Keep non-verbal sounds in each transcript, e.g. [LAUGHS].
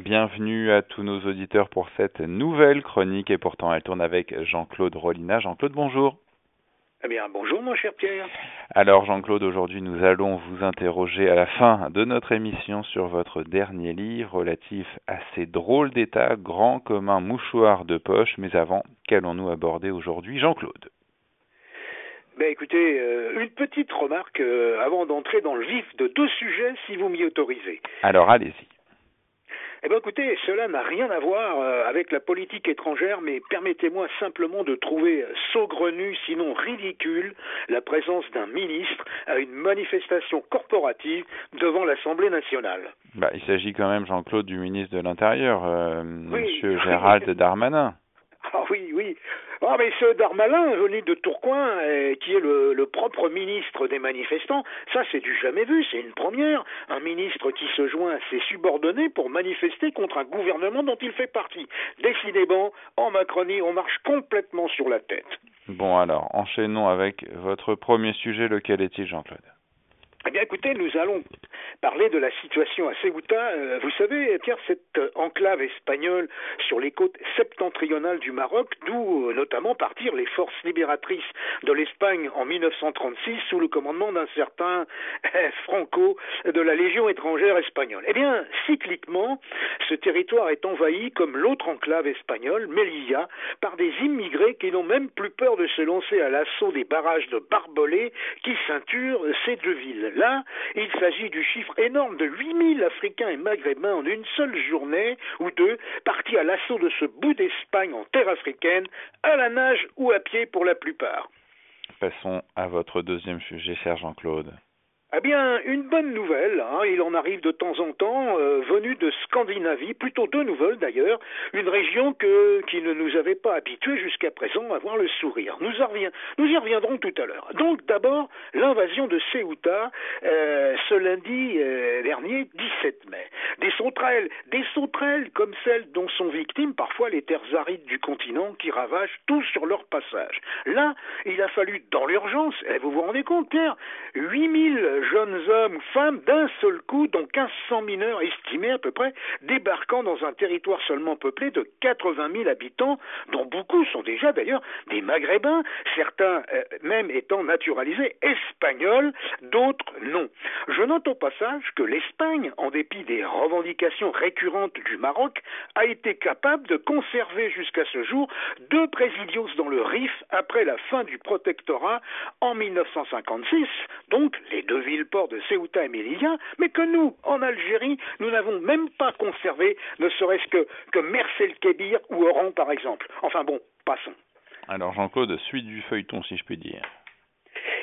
Bienvenue à tous nos auditeurs pour cette nouvelle chronique et pourtant elle tourne avec Jean-Claude Rolina. Jean-Claude, bonjour. Eh bien, bonjour mon cher Pierre. Alors Jean-Claude, aujourd'hui nous allons vous interroger à la fin de notre émission sur votre dernier livre relatif à ces drôles d'état, grand comme un mouchoir de poche. Mais avant, qu'allons-nous aborder aujourd'hui Jean-Claude? Ben écoutez, euh, une petite remarque euh, avant d'entrer dans le vif de deux sujets, si vous m'y autorisez. Alors allez-y. Eh bien écoutez, cela n'a rien à voir euh, avec la politique étrangère, mais permettez-moi simplement de trouver saugrenu, sinon ridicule, la présence d'un ministre à une manifestation corporative devant l'Assemblée nationale. Bah, il s'agit quand même, Jean-Claude, du ministre de l'Intérieur, euh, Monsieur [LAUGHS] Gérald Darmanin. Ah oui, oui. Ah, mais ce Darmalin, venu de Tourcoing, euh, qui est le, le, propre ministre des manifestants, ça c'est du jamais vu, c'est une première. Un ministre qui se joint à ses subordonnés pour manifester contre un gouvernement dont il fait partie. Décidément, en Macronie, on marche complètement sur la tête. Bon alors, enchaînons avec votre premier sujet, lequel est-il Jean-Claude? Eh bien, écoutez, nous allons parler de la situation à Ceuta. Euh, vous savez, Pierre, cette euh, enclave espagnole sur les côtes septentrionales du Maroc, d'où euh, notamment partirent les forces libératrices de l'Espagne en 1936 sous le commandement d'un certain [LAUGHS] Franco de la Légion étrangère espagnole. Eh bien, cycliquement, ce territoire est envahi, comme l'autre enclave espagnole, Melilla, par des immigrés qui n'ont même plus peur de se lancer à l'assaut des barrages de barbelés qui ceinturent ces deux villes. Là, il s'agit du chiffre énorme de 8000 Africains et Maghrébins en une seule journée ou deux partis à l'assaut de ce bout d'Espagne en terre africaine, à la nage ou à pied pour la plupart. Passons à votre deuxième sujet, cher Jean-Claude. Eh bien, une bonne nouvelle, hein, il en arrive de temps en temps, euh, venue de Scandinavie, plutôt deux nouvelles d'ailleurs, une région que, qui ne nous avait pas habitués jusqu'à présent à voir le sourire. Nous, nous y reviendrons tout à l'heure. Donc d'abord, l'invasion de Ceuta, euh, ce lundi euh, dernier, 17 mai. Des sauterelles, des sauterelles comme celles dont sont victimes parfois les terres arides du continent qui ravagent tout sur leur passage. Là, il a fallu, dans l'urgence, et vous vous rendez compte, Pierre, 8000 jeunes hommes ou femmes d'un seul coup, dont 1500 mineurs estimés à peu près, débarquant dans un territoire seulement peuplé de 80 000 habitants, dont beaucoup sont déjà d'ailleurs des Maghrébins, certains euh, même étant naturalisés espagnols, d'autres non. Je note au passage que l'Espagne, en dépit des revendications récurrentes du Maroc, a été capable de conserver jusqu'à ce jour deux présidios dans le Rif après la fin du protectorat en 1956, donc les deux villes le port de Ceuta et Melilla, mais que nous, en Algérie, nous n'avons même pas conservé, ne serait-ce que, que Mercel Kébir ou Oran, par exemple. Enfin bon, passons. Alors Jean-Claude, suite du feuilleton, si je puis dire.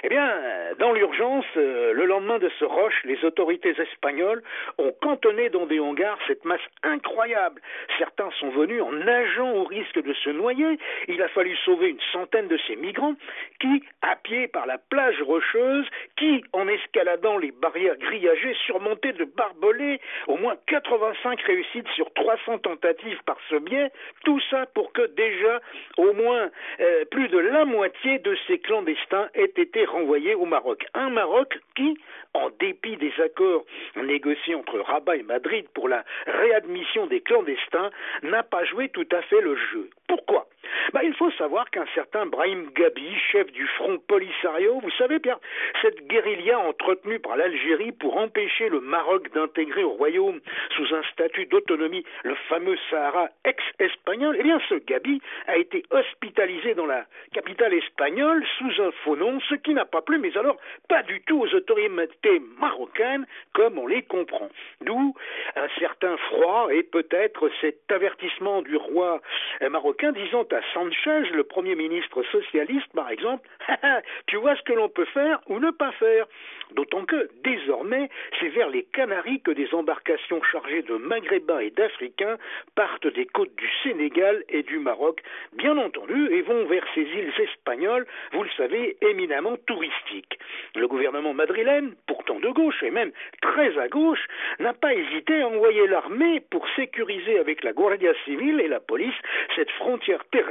Eh bien, dans l'urgence, euh, le lendemain de ce roche, les autorités espagnoles ont cantonné dans des hangars cette masse incroyable. Certains sont venus en nageant au risque de se noyer. Il a fallu sauver une centaine de ces migrants qui, à pied par la plage rocheuse, qui, en escaladant les barrières grillagées surmontées de barbelés, au moins 85 réussites sur 300 tentatives par ce biais, tout ça pour que déjà au moins euh, plus de la moitié de ces clandestins aient été renvoyé au Maroc. Un Maroc qui, en dépit des accords négociés entre Rabat et Madrid pour la réadmission des clandestins, n'a pas joué tout à fait le jeu. Pourquoi? Bah, Il faut savoir qu'un certain Brahim Gabi, chef du Front Polisario, vous savez bien, cette guérilla entretenue par l'Algérie pour empêcher le Maroc d'intégrer au royaume sous un statut d'autonomie le fameux Sahara ex-espagnol, eh bien ce Gabi a été hospitalisé dans la capitale espagnole sous un faux nom, ce qui n'a pas plu, mais alors pas du tout aux autorités marocaines comme on les comprend. D'où un certain froid et peut-être cet avertissement du roi marocain disant à Sanchez, le premier ministre socialiste par exemple, [LAUGHS] tu vois ce que l'on peut faire ou ne pas faire. D'autant que, désormais, c'est vers les Canaries que des embarcations chargées de Maghrébins et d'Africains partent des côtes du Sénégal et du Maroc, bien entendu, et vont vers ces îles espagnoles, vous le savez, éminemment touristiques. Le gouvernement madrilène, pourtant de gauche et même très à gauche, n'a pas hésité à envoyer l'armée pour sécuriser avec la Guardia civile et la police cette frontière terrestre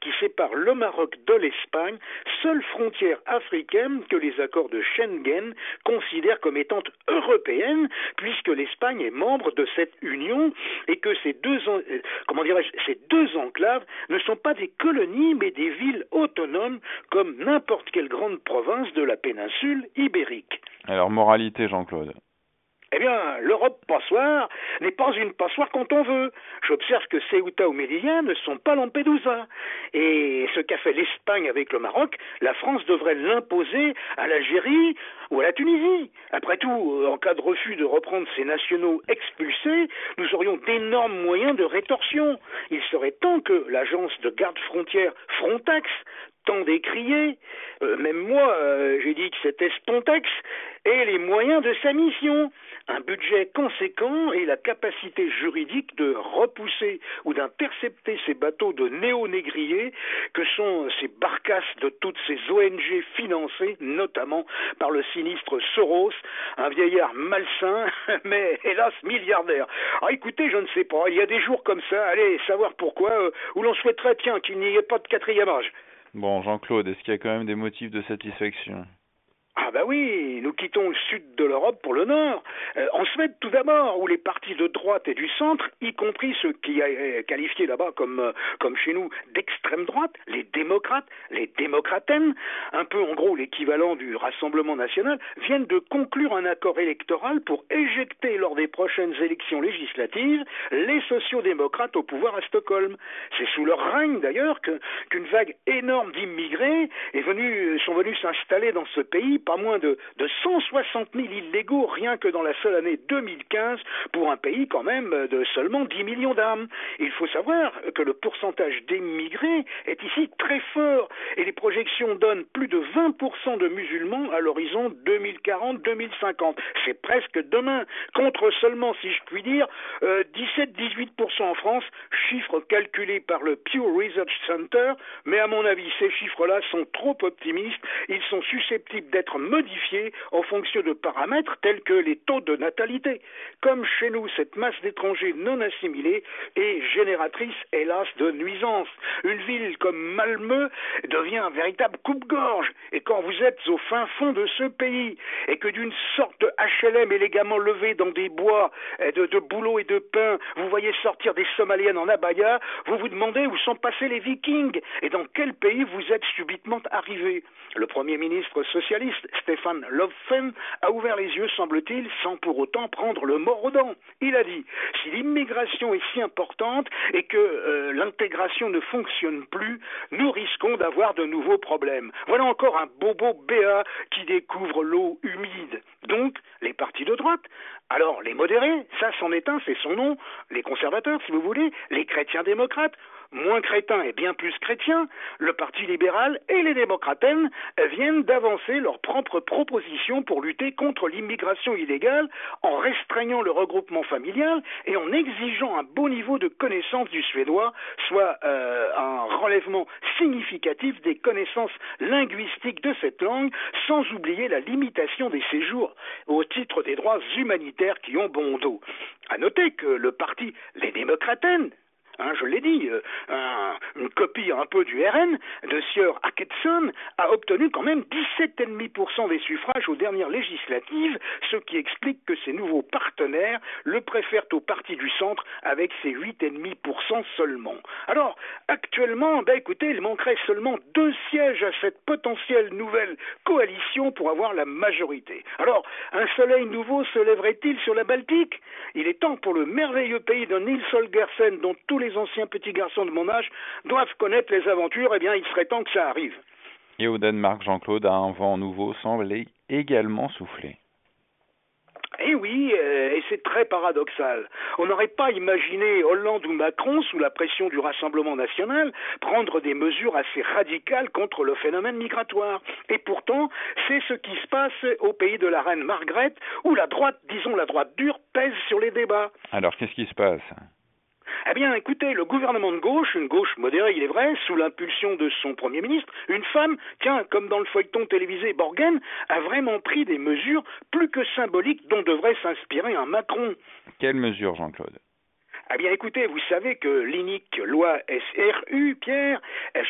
qui sépare le Maroc de l'Espagne, seule frontière africaine que les accords de Schengen considère comme étant européenne, puisque l'Espagne est membre de cette union, et que ces deux, euh, comment ces deux enclaves ne sont pas des colonies, mais des villes autonomes, comme n'importe quelle grande province de la péninsule ibérique. Alors, moralité, Jean-Claude eh bien, l'Europe passoire n'est pas une passoire quand on veut. J'observe que Ceuta ou Melilla ne sont pas Lampedusa. Et ce qu'a fait l'Espagne avec le Maroc, la France devrait l'imposer à l'Algérie ou à la Tunisie. Après tout, en cas de refus de reprendre ces nationaux expulsés, nous aurions d'énormes moyens de rétorsion. Il serait temps que l'agence de garde frontière Frontex tant décrié, euh, même moi euh, j'ai dit que c'était Spontex, ait les moyens de sa mission un budget conséquent et la capacité juridique de repousser ou d'intercepter ces bateaux de néo-négriers que sont ces barcasses de toutes ces ONG financées notamment par le sinistre Soros, un vieillard malsain [LAUGHS] mais hélas milliardaire. Ah écoutez, je ne sais pas, il y a des jours comme ça, allez savoir pourquoi, euh, où l'on souhaiterait tiens qu'il n'y ait pas de quatrième âge. Bon, Jean-Claude, est-ce qu'il y a quand même des motifs de satisfaction? Ah bah oui, nous quittons le sud de l'Europe pour le nord. Euh, en Suède tout d'abord, où les partis de droite et du centre, y compris ceux qui est qualifiés là-bas comme, euh, comme chez nous d'extrême droite, les démocrates, les démocratènes, un peu en gros l'équivalent du Rassemblement national, viennent de conclure un accord électoral pour éjecter lors des prochaines élections législatives les sociodémocrates au pouvoir à Stockholm. C'est sous leur règne d'ailleurs qu'une vague énorme d'immigrés est venue, sont venus s'installer dans ce pays pas moins de, de 160 000 illégaux rien que dans la seule année 2015 pour un pays quand même de seulement 10 millions d'âmes. Il faut savoir que le pourcentage d'émigrés est ici très fort et les projections donnent plus de 20% de musulmans à l'horizon 2040-2050. C'est presque demain, contre seulement, si je puis dire, 17-18% euh, en France, chiffres calculés par le Pew Research Center, mais à mon avis, ces chiffres-là sont trop optimistes, ils sont susceptibles d'être modifiés en fonction de paramètres tels que les taux de natalité. Comme chez nous, cette masse d'étrangers non assimilés est génératrice, hélas, de nuisances. Une ville comme Malmö devient un véritable coupe-gorge. Et quand vous êtes au fin fond de ce pays et que d'une sorte de HLM élégamment levé dans des bois de, de boulot et de pain, vous voyez sortir des Somaliennes en abaya, vous vous demandez où sont passés les Vikings et dans quel pays vous êtes subitement arrivé. Le Premier ministre socialiste Stéphane Löfven a ouvert les yeux, semble-t-il, sans pour autant prendre le mort aux dents. Il a dit si l'immigration est si importante et que euh, l'intégration ne fonctionne plus, nous risquons d'avoir de nouveaux problèmes. Voilà encore un bobo béat qui découvre l'eau humide. Donc, les partis de droite, alors les modérés, ça c'en est un, c'est son nom, les conservateurs si vous voulez, les chrétiens démocrates, moins crétins et bien plus chrétiens, le Parti libéral et les démocratènes viennent d'avancer leurs propres propositions pour lutter contre l'immigration illégale en restreignant le regroupement familial et en exigeant un beau niveau de connaissance du suédois, soit euh, un relèvement significatif des connaissances linguistiques de cette langue, sans oublier la limitation des séjours au titre des droits humanitaires qui ont bon dos. À noter que le parti Les Démocratènes, Hein, je l'ai dit, euh, une copie un peu du RN de Sieur Atkinson a obtenu quand même 17,5% des suffrages aux dernières législatives, ce qui explique que ses nouveaux partenaires le préfèrent au parti du centre avec ses 8,5% seulement. Alors, actuellement, ben écoutez, il manquerait seulement deux sièges à cette potentielle nouvelle coalition pour avoir la majorité. Alors, un soleil nouveau se lèverait-il sur la Baltique? Il est temps pour le merveilleux pays de Nils Holgersen dont tous les anciens petits garçons de mon âge doivent connaître les aventures, eh bien, il serait temps que ça arrive. Et au Danemark, Jean-Claude, un vent nouveau semble également souffler. Eh oui, euh, et c'est très paradoxal. On n'aurait pas imaginé Hollande ou Macron, sous la pression du Rassemblement national, prendre des mesures assez radicales contre le phénomène migratoire. Et pourtant, c'est ce qui se passe au pays de la reine Margrethe, où la droite, disons la droite dure, pèse sur les débats. Alors, qu'est-ce qui se passe? Eh bien, écoutez, le gouvernement de gauche, une gauche modérée, il est vrai, sous l'impulsion de son Premier ministre, une femme, tiens, comme dans le feuilleton télévisé Borgen, a vraiment pris des mesures plus que symboliques dont devrait s'inspirer un Macron. Quelles mesures, Jean-Claude? Eh bien, écoutez, vous savez que l'inique loi SRU, Pierre,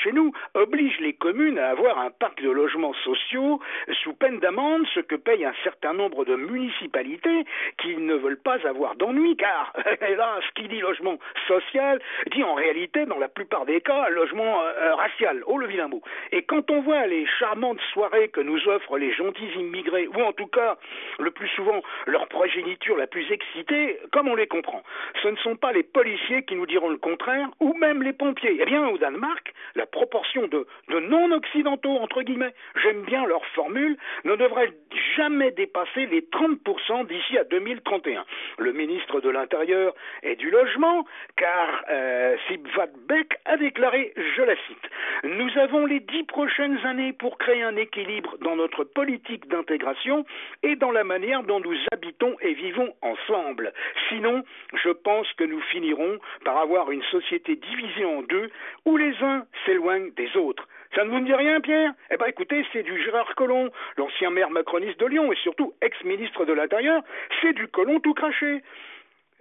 chez nous, oblige les communes à avoir un parc de logements sociaux sous peine d'amende, ce que paye un certain nombre de municipalités qui ne veulent pas avoir d'ennui, car, [LAUGHS] hélas, qui dit logement social dit en réalité, dans la plupart des cas, logement euh, euh, racial. Oh, le vilain mot. Et quand on voit les charmantes soirées que nous offrent les gentils immigrés, ou en tout cas, le plus souvent, leur progéniture la plus excitée, comme on les comprend, ce ne sont pas les policiers qui nous diront le contraire, ou même les pompiers. Eh bien, au Danemark, la proportion de, de non-occidentaux, entre guillemets, j'aime bien leur formule, ne devrait jamais dépasser les 30% d'ici à 2031. Le ministre de l'Intérieur et du Logement, car euh, Sibvat Beck a déclaré, je la cite, Nous avons les dix prochaines années pour créer un équilibre dans notre politique d'intégration et dans la manière dont nous habitons et vivons ensemble. Sinon, je pense que nous finirons par avoir une société divisée en deux où les uns s'éloignent des autres. Ça ne vous dit rien, Pierre? Eh bien, écoutez, c'est du Gérard Collomb, l'ancien maire macroniste de Lyon et surtout ex-ministre de l'Intérieur. C'est du Collomb tout craché.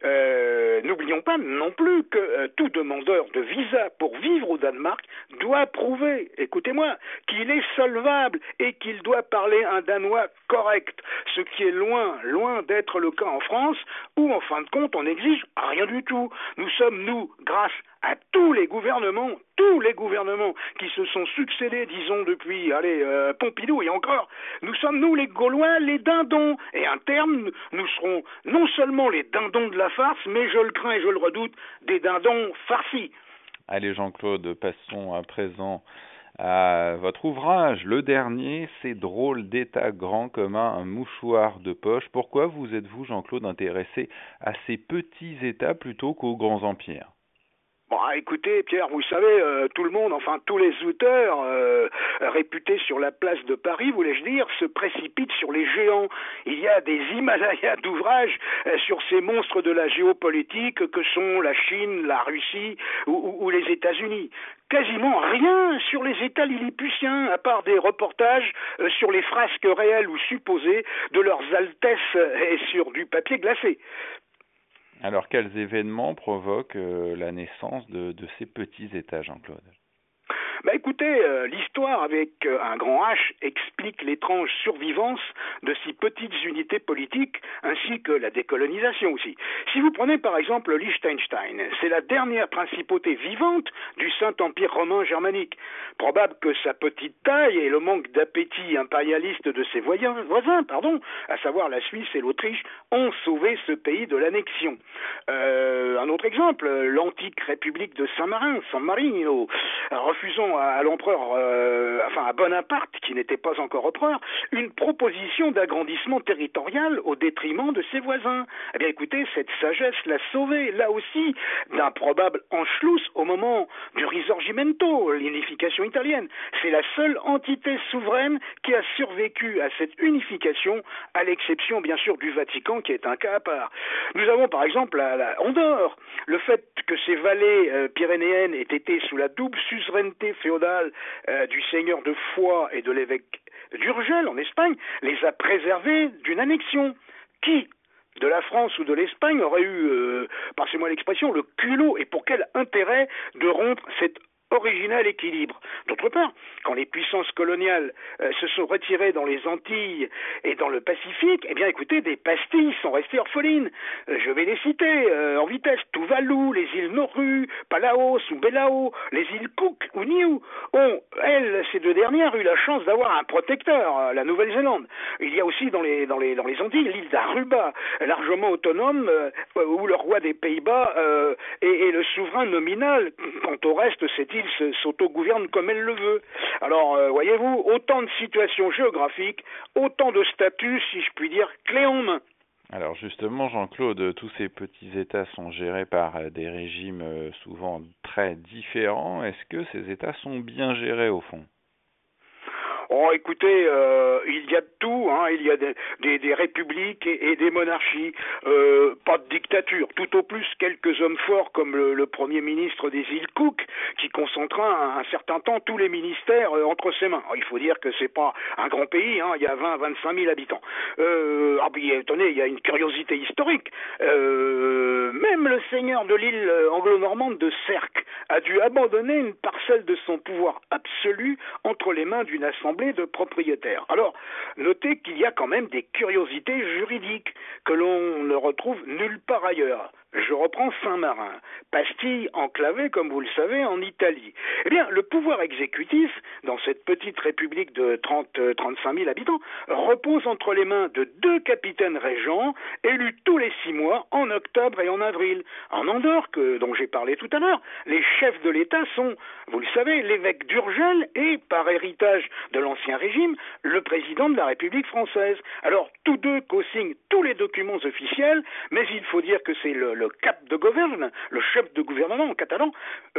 Euh, n'oublions pas non plus que euh, tout demandeur de visa pour vivre au Danemark doit prouver, écoutez-moi, qu'il est solvable et qu'il doit parler un danois correct, ce qui est loin, loin d'être le cas en France, où en fin de compte on n'exige rien du tout. Nous sommes, nous, grâce à tous les gouvernements, tous les gouvernements qui se sont succédés, disons, depuis, allez, euh, Pompidou et encore, nous sommes, nous, les Gaulois, les dindons. Et à terme, nous serons non seulement les dindons de la farce, mais je le crains et je le redoute, des dindons farcis. Allez, Jean-Claude, passons à présent à votre ouvrage. Le dernier, c'est drôle d'état grand commun, un mouchoir de poche. Pourquoi vous êtes-vous, Jean-Claude, intéressé à ces petits États plutôt qu'aux grands empires? Bon, écoutez, Pierre, vous savez, euh, tout le monde, enfin tous les auteurs euh, réputés sur la place de Paris, voulais-je dire, se précipitent sur les géants. Il y a des Himalayas d'ouvrages euh, sur ces monstres de la géopolitique que sont la Chine, la Russie ou, ou les États-Unis quasiment rien sur les États lilliputiens, à part des reportages sur les frasques réelles ou supposées de leurs altesses et sur du papier glacé. Alors, quels événements provoquent euh, la naissance de, de ces petits États, Jean-Claude? Bah écoutez, euh, l'histoire avec euh, un grand H explique l'étrange survivance de si petites unités politiques ainsi que la décolonisation aussi. Si vous prenez par exemple Liechtenstein, c'est la dernière principauté vivante du Saint-Empire romain germanique. Probable que sa petite taille et le manque d'appétit impérialiste de ses voisins, pardon, à savoir la Suisse et l'Autriche, ont sauvé ce pays de l'annexion. Euh, un autre exemple, l'antique République de Saint-Marin, San Marino, refusant à, l'empereur, euh, enfin à Bonaparte, qui n'était pas encore empereur, une proposition d'agrandissement territorial au détriment de ses voisins. Eh bien écoutez, cette sagesse l'a sauvé, là aussi, d'un probable Anschluss au moment du Risorgimento, l'unification italienne. C'est la seule entité souveraine qui a survécu à cette unification, à l'exception bien sûr du Vatican, qui est un cas à part. Nous avons par exemple la, la Andorre, le fait que ces vallées euh, pyrénéennes aient été sous la double suzeraineté féodale euh, du seigneur de Foix et de l'évêque d'Urgel en Espagne les a préservés d'une annexion. Qui? De la France ou de l'Espagne aurait eu, euh, passez-moi l'expression, le culot et pour quel intérêt de rompre cette original équilibre. D'autre part, quand les puissances coloniales euh, se sont retirées dans les Antilles et dans le Pacifique, eh bien écoutez, des pastilles sont restées orphelines. Euh, je vais les citer euh, en vitesse. Tuvalu, les îles Nauru, Palaos ou Belao, les îles Cook ou Niue ont, elles, ces deux dernières, eu la chance d'avoir un protecteur, la Nouvelle-Zélande. Il y a aussi dans les, dans les, dans les Antilles l'île d'Aruba, largement autonome, où le roi des Pays-Bas est, est, le souverain nominal. Quant au reste, cette île s'autogouverne comme elle le veut. Alors, euh, voyez-vous, autant de situations géographiques, autant de statuts, si je puis dire, clés en main. Alors justement, Jean-Claude, tous ces petits États sont gérés par euh, des régimes euh, souvent très différents. Est-ce que ces États sont bien gérés au fond? Oh, écoutez, euh, il y a de tout. Hein. Il y a des, des, des républiques et, et, des monarchies. Euh, pas de dictature. Tout au plus quelques hommes forts comme le, le premier ministre des îles Cook, qui concentra un, un certain temps tous les ministères euh, entre ses mains. Alors, il faut dire que c'est pas un grand pays. Hein. Il y a 20 25 000 habitants. Euh, ah, puis, attendez, il y a une curiosité historique. Euh, même le seigneur de l'île anglo-normande de Cerques a dû abandonner une parcelle de son pouvoir absolu entre les mains d'une assemblée de propriétaires. Alors, notez qu'il y a quand même des curiosités juridiques que l'on ne retrouve nulle part ailleurs. Je reprends Saint-Marin, pastille enclavée, comme vous le savez, en Italie. Eh bien, le pouvoir exécutif, dans cette petite république de 30-35 000 habitants, repose entre les mains de deux capitaines régents, élus tous les six mois, en octobre et en avril. En Andorre, que, dont j'ai parlé tout à l'heure, les chefs de l'État sont, vous le savez, l'évêque d'Urgel et, par héritage de l'Ancien Régime, le président de la République française. Alors, tous deux co-signent tous les documents officiels, mais il faut dire que c'est le cap de gouverne, le chef de gouvernement en catalan,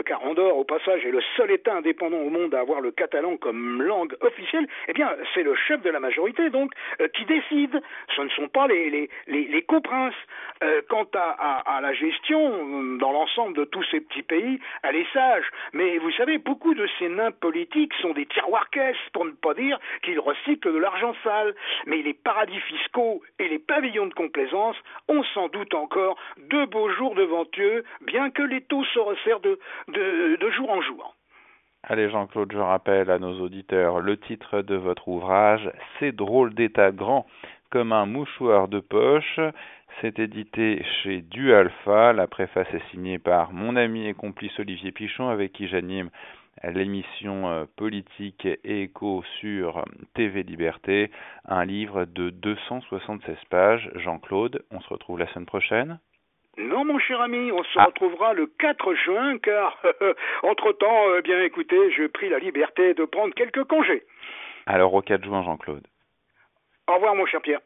car Andorre, au passage, est le seul État indépendant au monde à avoir le catalan comme langue officielle, eh bien, c'est le chef de la majorité, donc, euh, qui décide. Ce ne sont pas les, les, les, coprinces. Euh, quant à, la gestion, euh, dans l'ensemble de tous ces petits pays, elle est sage. Mais vous savez, beaucoup de ces nains politiques sont des tiroirs-caisses, pour ne pas dire qu'ils recyclent de l'argent sale. Mais les paradis fiscaux et les pavillons de complaisance ont sans doute encore deux beaux jours devant eux, bien que les taux se resserrent de, jour en jour. Allez Jean-Claude, je rappelle à nos auditeurs le titre de votre ouvrage, C'est drôle d'état grand comme un mouchoir de poche. C'est édité chez Du Alpha. La préface est signée par mon ami et complice Olivier Pichon, avec qui j'anime l'émission politique et éco sur TV Liberté. Un livre de 276 pages. Jean-Claude, on se retrouve la semaine prochaine. Non, mon cher ami, on se ah. retrouvera le 4 juin, car [LAUGHS] entre-temps, euh, bien écoutez, je pris la liberté de prendre quelques congés. Alors au 4 juin, Jean-Claude. Au revoir, mon cher Pierre.